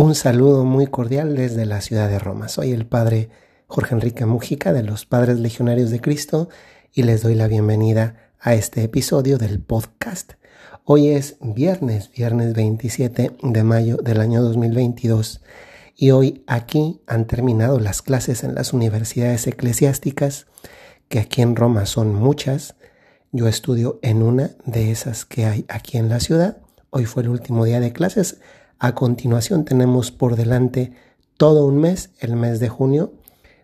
Un saludo muy cordial desde la ciudad de Roma. Soy el padre Jorge Enrique Mujica de los Padres Legionarios de Cristo y les doy la bienvenida a este episodio del podcast. Hoy es viernes, viernes 27 de mayo del año 2022 y hoy aquí han terminado las clases en las universidades eclesiásticas, que aquí en Roma son muchas. Yo estudio en una de esas que hay aquí en la ciudad. Hoy fue el último día de clases a continuación tenemos por delante todo un mes, el mes de junio,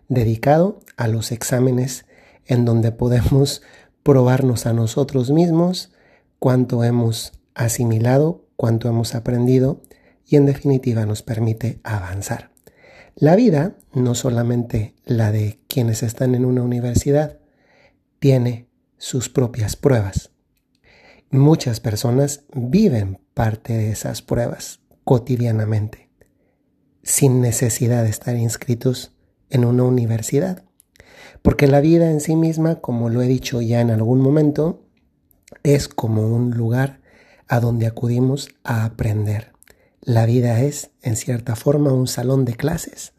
dedicado a los exámenes en donde podemos probarnos a nosotros mismos cuánto hemos asimilado, cuánto hemos aprendido y en definitiva nos permite avanzar. La vida, no solamente la de quienes están en una universidad, tiene sus propias pruebas. Muchas personas viven parte de esas pruebas cotidianamente, sin necesidad de estar inscritos en una universidad. Porque la vida en sí misma, como lo he dicho ya en algún momento, es como un lugar a donde acudimos a aprender. La vida es, en cierta forma, un salón de clases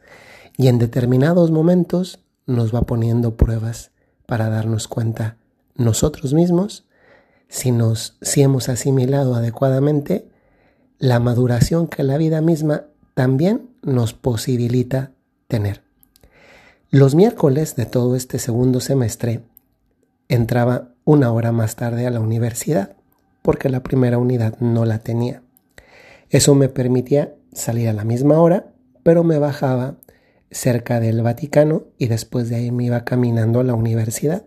y en determinados momentos nos va poniendo pruebas para darnos cuenta nosotros mismos si, nos, si hemos asimilado adecuadamente la maduración que la vida misma también nos posibilita tener. Los miércoles de todo este segundo semestre entraba una hora más tarde a la universidad porque la primera unidad no la tenía. Eso me permitía salir a la misma hora, pero me bajaba cerca del Vaticano y después de ahí me iba caminando a la universidad.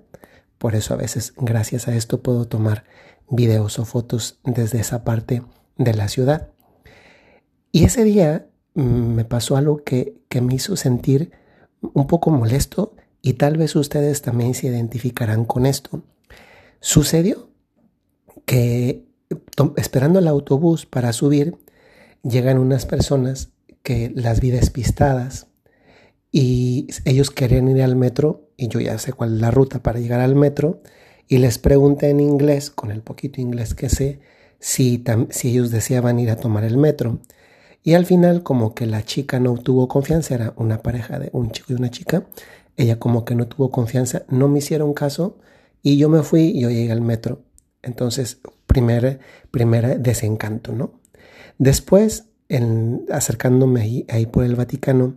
Por eso a veces gracias a esto puedo tomar videos o fotos desde esa parte de la ciudad. Y ese día mm, me pasó algo que, que me hizo sentir un poco molesto y tal vez ustedes también se identificarán con esto. Sucedió que esperando el autobús para subir, llegan unas personas que las vi despistadas y ellos querían ir al metro y yo ya sé cuál es la ruta para llegar al metro y les pregunté en inglés, con el poquito inglés que sé, si, si ellos deseaban ir a tomar el metro. Y al final como que la chica no tuvo confianza, era una pareja de un chico y una chica, ella como que no tuvo confianza, no me hicieron caso y yo me fui y yo llegué al metro. Entonces, primer, primer desencanto, ¿no? Después, en, acercándome ahí, ahí por el Vaticano,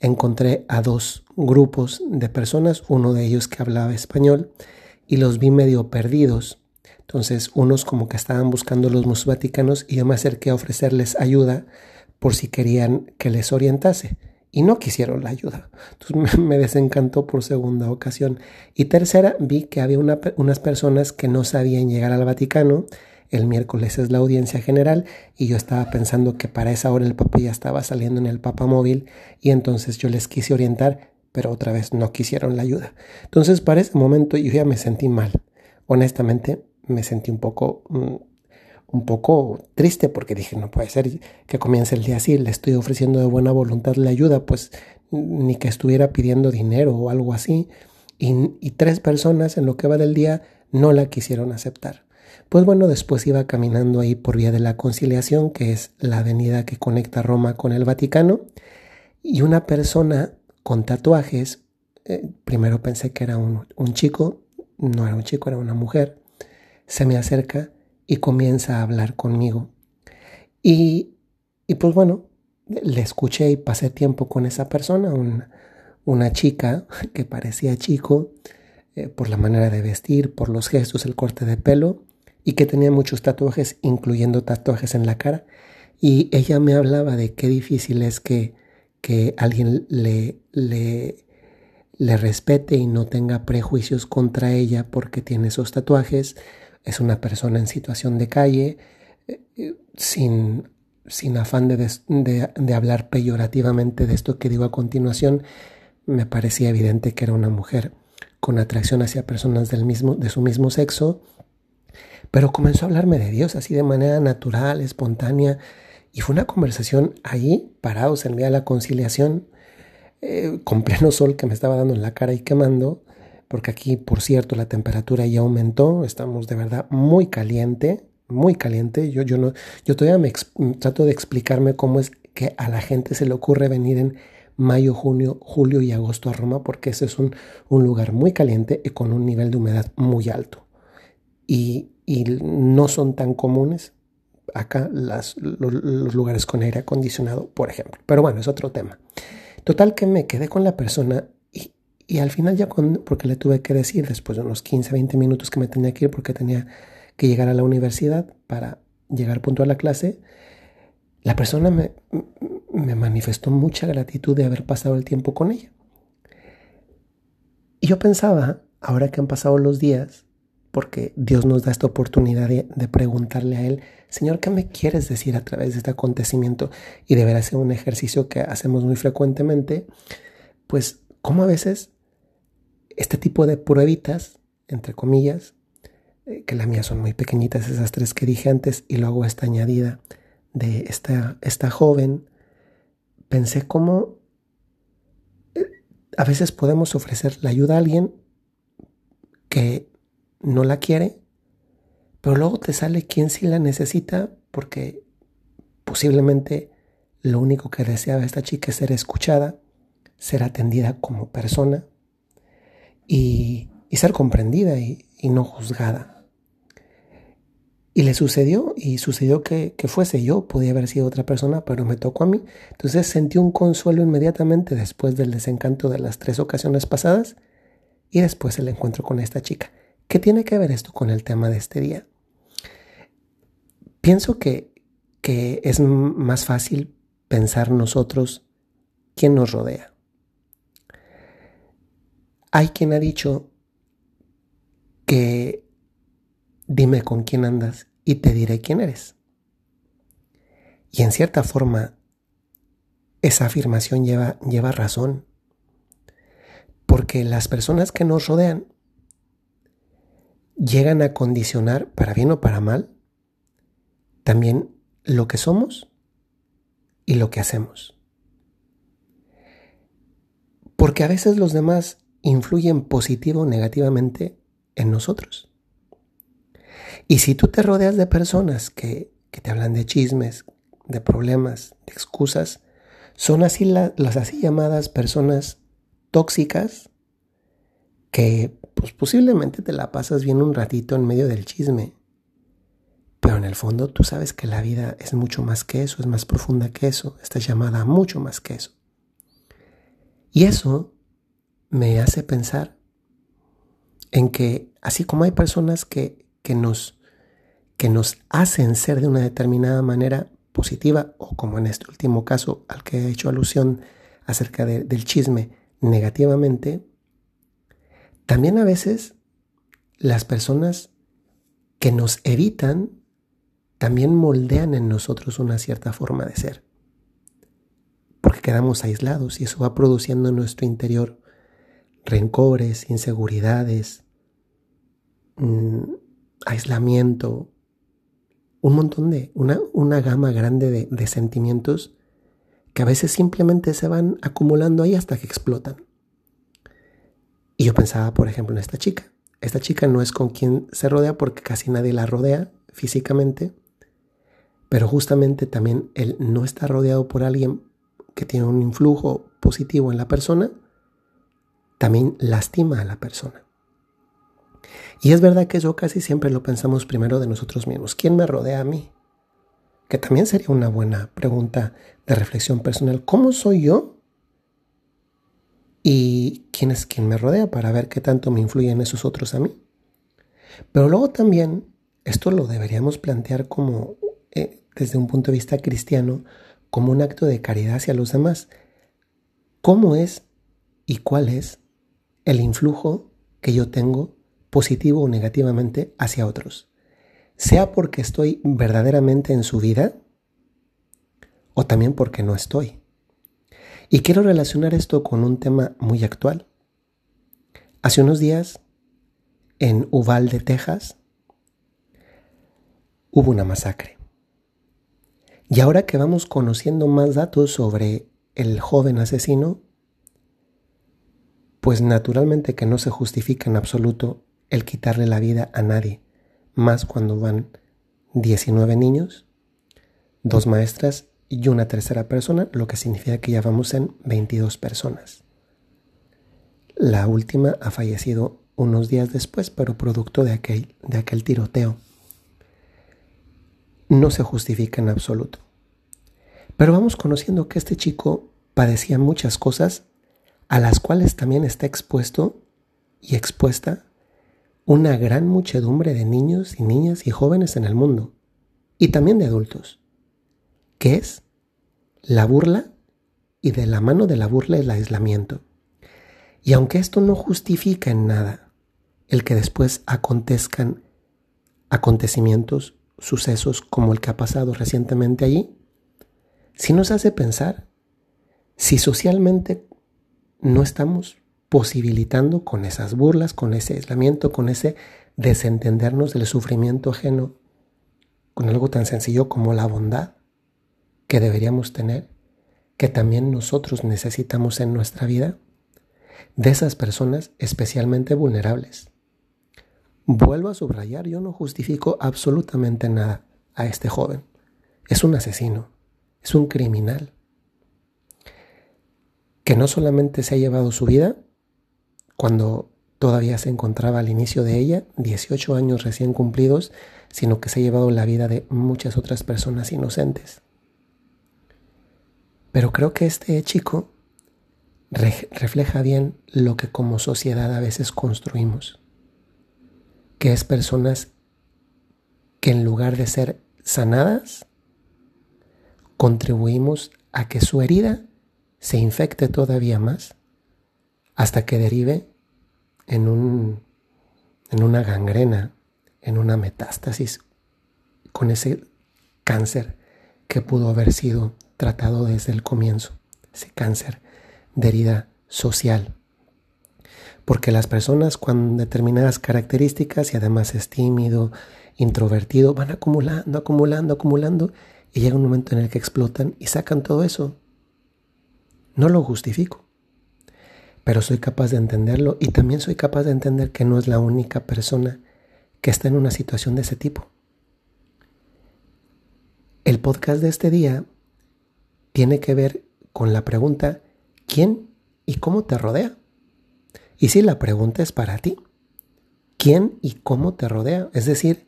encontré a dos grupos de personas, uno de ellos que hablaba español, y los vi medio perdidos entonces, unos como que estaban buscando los musos vaticanos y yo me acerqué a ofrecerles ayuda por si querían que les orientase. Y no quisieron la ayuda. Entonces me desencantó por segunda ocasión. Y tercera, vi que había unas personas que no sabían llegar al Vaticano. El miércoles es la audiencia general y yo estaba pensando que para esa hora el Papa ya estaba saliendo en el Papa móvil y entonces yo les quise orientar, pero otra vez no quisieron la ayuda. Entonces para ese momento yo ya me sentí mal. Honestamente, me sentí un poco, mm, un poco triste porque dije, no puede ser que comience el día así, le estoy ofreciendo de buena voluntad la ayuda, pues ni que estuviera pidiendo dinero o algo así. Y, y tres personas en lo que va del día no la quisieron aceptar. Pues bueno, después iba caminando ahí por vía de la conciliación, que es la avenida que conecta Roma con el Vaticano, y una persona con tatuajes, eh, primero pensé que era un, un, chico, no era un chico, era una mujer, se me acerca y comienza a hablar conmigo. Y, y pues bueno, le escuché y pasé tiempo con esa persona, una, una chica que parecía chico eh, por la manera de vestir, por los gestos, el corte de pelo y que tenía muchos tatuajes, incluyendo tatuajes en la cara. Y ella me hablaba de qué difícil es que, que alguien le, le, le respete y no tenga prejuicios contra ella porque tiene esos tatuajes, es una persona en situación de calle, eh, sin, sin afán de, de, hablar peyorativamente de esto que digo a continuación, me parecía evidente que era una mujer con atracción hacia personas del mismo, de su mismo sexo, pero comenzó a hablarme de Dios así de manera natural, espontánea, y fue una conversación ahí, parados en día de la conciliación, eh, con pleno sol que me estaba dando en la cara y quemando, porque aquí, por cierto, la temperatura ya aumentó, estamos de verdad muy caliente, muy caliente. Yo, yo, no, yo todavía me trato de explicarme cómo es que a la gente se le ocurre venir en mayo, junio, julio y agosto a Roma porque ese es un, lugar muy caliente y con un nivel de humedad muy alto. Y, no son tan comunes acá los, lugares con aire acondicionado, por ejemplo. Pero bueno, es otro tema. Total que me quedé con la persona y, al final ya porque le tuve que decir después de unos 15, 20 minutos que me tenía que ir porque tenía que llegar a la universidad para llegar puntual a la clase, la persona me, me manifestó mucha gratitud de haber pasado el tiempo con ella. Y yo pensaba, ahora que han pasado los días, porque Dios nos da esta oportunidad de, preguntarle a Él, Señor, ¿qué me quieres decir a través de este acontecimiento? Y deberá hacer un ejercicio que hacemos muy frecuentemente, pues como a veces este tipo de pruebitas, entre comillas, eh, que las mías son muy pequeñitas, esas tres que dije antes, y luego esta añadida de esta, esta joven, pensé cómo eh, a veces podemos ofrecer la ayuda a alguien que no la quiere, pero luego te sale quien sí la necesita porque posiblemente lo único que deseaba esta chica es ser escuchada, ser atendida como persona y, ser comprendida y no juzgada. Y le sucedió, y sucedió que, fuese yo, podía haber sido otra persona, pero me tocó a mí. Entonces sentí un consuelo inmediatamente después del desencanto de las tres ocasiones pasadas y después el encuentro con esta chica. ¿Qué tiene que ver esto con el tema de este día? Pienso que, que es más fácil pensar nosotros quién nos rodea. Hay quien ha dicho que dime con quién andas y te diré quién eres. Y en cierta forma, esa afirmación lleva, lleva razón, porque las personas que nos rodean llegan a condicionar, para bien o para mal, también lo que somos y lo que hacemos. Porque a veces los demás influyen positivo o negativamente en nosotros. Y si tú te rodeas de personas que, te hablan de chismes, de problemas, de excusas, son así las así llamadas personas tóxicas que pues posiblemente te la pasas bien un ratito en medio del chisme. Pero en el fondo tú sabes que la vida es mucho más que eso, es más profunda que eso, está llamada mucho más que eso. Y eso me hace pensar en que así como hay personas que, que nos que nos hacen ser de una determinada manera positiva o como en este último caso al que he hecho alusión acerca del chisme negativamente, también a veces las personas que nos evitan también moldean en nosotros una cierta forma de ser. Porque quedamos aislados y eso va produciendo en nuestro interior rencores, inseguridades, mm, aislamiento, un montón de, una, una gama grande de, de sentimientos que a veces simplemente se van acumulando ahí hasta que explotan. Y yo pensaba, por ejemplo, en esta chica. Esta chica no es con quien se rodea porque casi nadie la rodea físicamente, pero justamente también él no está rodeado por alguien que tiene un influjo positivo en la persona, también lastima a la persona. Y es verdad que eso casi siempre lo pensamos primero de nosotros mismos. ¿Quién me rodea a mí? Que también sería una buena pregunta de reflexión personal. ¿Cómo soy yo? ¿Y quién es quien me rodea para ver qué tanto me influyen esos otros a mí? Pero luego también, esto lo deberíamos plantear como, eh, desde un punto de vista cristiano, como un acto de caridad hacia los demás. ¿Cómo es y cuál es el influjo que yo tengo positivo o negativamente hacia otros, sea porque estoy verdaderamente en su vida o también porque no estoy. Y quiero relacionar esto con un tema muy actual. Hace unos días, en Uvalde, Texas, hubo una masacre. Y ahora que vamos conociendo más datos sobre el joven asesino, pues naturalmente que no se justifica en absoluto el quitarle la vida a nadie, más cuando van 19 niños, dos maestras y una tercera persona, lo que significa que ya vamos en 22 personas. La última ha fallecido unos días después, pero producto de aquel, de aquel tiroteo. No se justifica en absoluto. Pero vamos conociendo que este chico padecía muchas cosas a las cuales también está expuesto y expuesta una gran muchedumbre de niños y niñas y jóvenes en el mundo, y también de adultos que es la burla y de la mano de la burla el aislamiento. Y aunque esto no justifica en nada el que después acontezcan acontecimientos, sucesos como el que ha pasado recientemente allí, sí nos hace pensar si socialmente no estamos posibilitando con esas burlas, con ese aislamiento, con ese desentendernos del sufrimiento ajeno, con algo tan sencillo como la bondad que deberíamos tener, que también nosotros necesitamos en nuestra vida, de esas personas especialmente vulnerables. Vuelvo a subrayar, yo no justifico absolutamente nada a este joven. Es un asesino, es un criminal, que no solamente se ha llevado su vida cuando todavía se encontraba al inicio de ella, 18 años recién cumplidos, sino que se ha llevado la vida de muchas otras personas inocentes. Pero creo que este chico refleja bien lo que como sociedad a veces construimos, que es personas que en lugar de ser sanadas, contribuimos a que su herida se infecte todavía más hasta que derive en, un, en una gangrena, en una metástasis, con ese cáncer que pudo haber sido tratado desde el comienzo, ese cáncer de herida social. Porque las personas con determinadas características y además es tímido, introvertido, van acumulando, acumulando, acumulando y llega un momento en el que explotan y sacan todo eso. No lo justifico, pero soy capaz de entenderlo y también soy capaz de entender que no es la única persona que está en una situación de ese tipo. El podcast de este día tiene que ver con la pregunta ¿quién y cómo te rodea? Y si la pregunta es para ti, ¿quién y cómo te rodea? Es decir,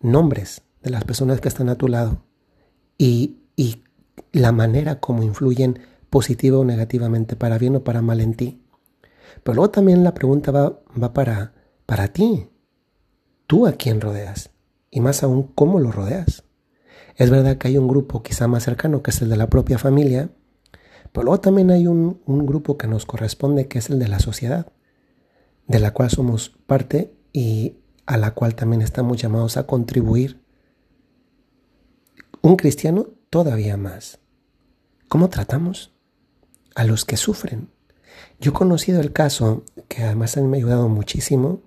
nombres de las personas que están a tu lado y, y la manera como influyen positiva o negativamente, para bien o para mal en ti. Pero luego también la pregunta va, va para, para ti. ¿Tú a quién rodeas? Y más aún, ¿cómo lo rodeas? Es verdad que hay un grupo quizá más cercano, que es el de la propia familia, pero luego también hay un, grupo que nos corresponde, que es el de la sociedad, de la cual somos parte y a la cual también estamos llamados a contribuir. Un cristiano todavía más. ¿Cómo tratamos a los que sufren? Yo he conocido el caso, que además a mí me ha ayudado muchísimo,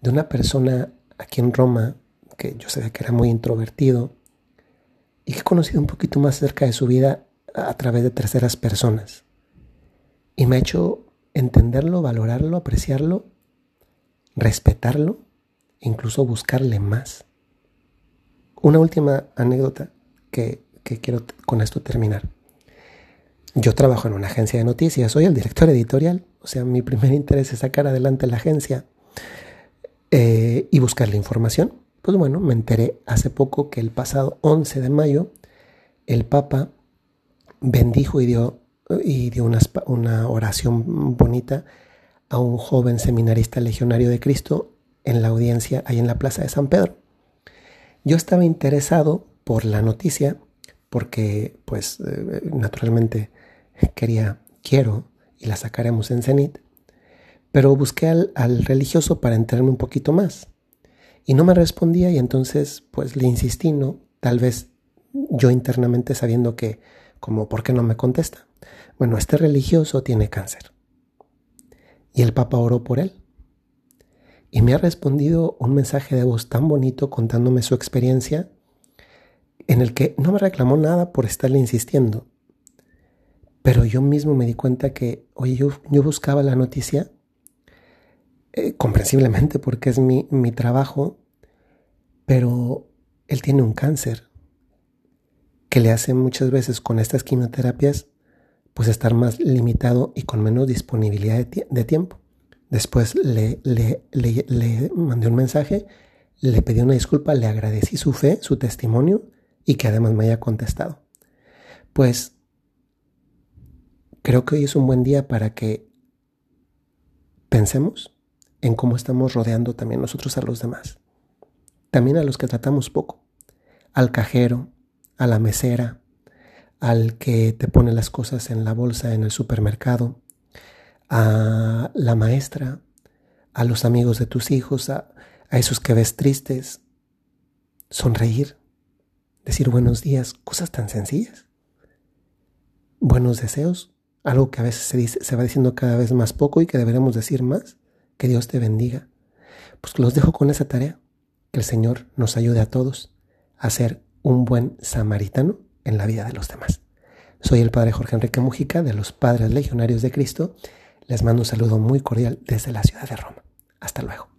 de una persona aquí en Roma, que yo sabía que era muy introvertido, y que he conocido un poquito más cerca de su vida a través de terceras personas. Y me ha hecho entenderlo, valorarlo, apreciarlo, respetarlo, incluso buscarle más. Una última anécdota que, que quiero con esto terminar. Yo trabajo en una agencia de noticias, soy el director editorial, o sea, mi primer interés es sacar adelante la agencia eh, y buscar la información. Pues bueno, me enteré hace poco que el pasado 11 de mayo el Papa bendijo y dio, y dio una, una oración bonita a un joven seminarista legionario de Cristo en la audiencia ahí en la Plaza de San Pedro. Yo estaba interesado por la noticia porque pues eh, naturalmente quería, quiero y la sacaremos en Cenit, pero busqué al, religioso para enterarme un poquito más. Y no me respondía y entonces pues le insistí, ¿no? Tal vez yo internamente sabiendo que, como, ¿por qué no me contesta? Bueno, este religioso tiene cáncer. Y el Papa oró por él. Y me ha respondido un mensaje de voz tan bonito contándome su experiencia en el que no me reclamó nada por estarle insistiendo. Pero yo mismo me di cuenta que, oye, yo, buscaba la noticia eh, comprensiblemente porque es mi, mi trabajo, pero él tiene un cáncer que le hace muchas veces con estas quimioterapias pues estar más limitado y con menos disponibilidad de, de tiempo. Después le, le, le, le, mandé un mensaje, le pedí una disculpa, le agradecí su fe, su testimonio y que además me haya contestado. Pues creo que hoy es un buen día para que pensemos en cómo estamos rodeando también nosotros a los demás. También a los que tratamos poco. Al cajero, a la mesera, al que te pone las cosas en la bolsa en el supermercado, a la maestra, a los amigos de tus hijos, a, a esos que ves tristes. Sonreír, decir buenos días, cosas tan sencillas. Buenos deseos, algo que a veces se, dice, se va diciendo cada vez más poco y que deberemos decir más. Que Dios te bendiga. Pues los dejo con esa tarea. Que el Señor nos ayude a todos a ser un buen samaritano en la vida de los demás. Soy el Padre Jorge Enrique Mujica de los Padres Legionarios de Cristo. Les mando un saludo muy cordial desde la ciudad de Roma. Hasta luego.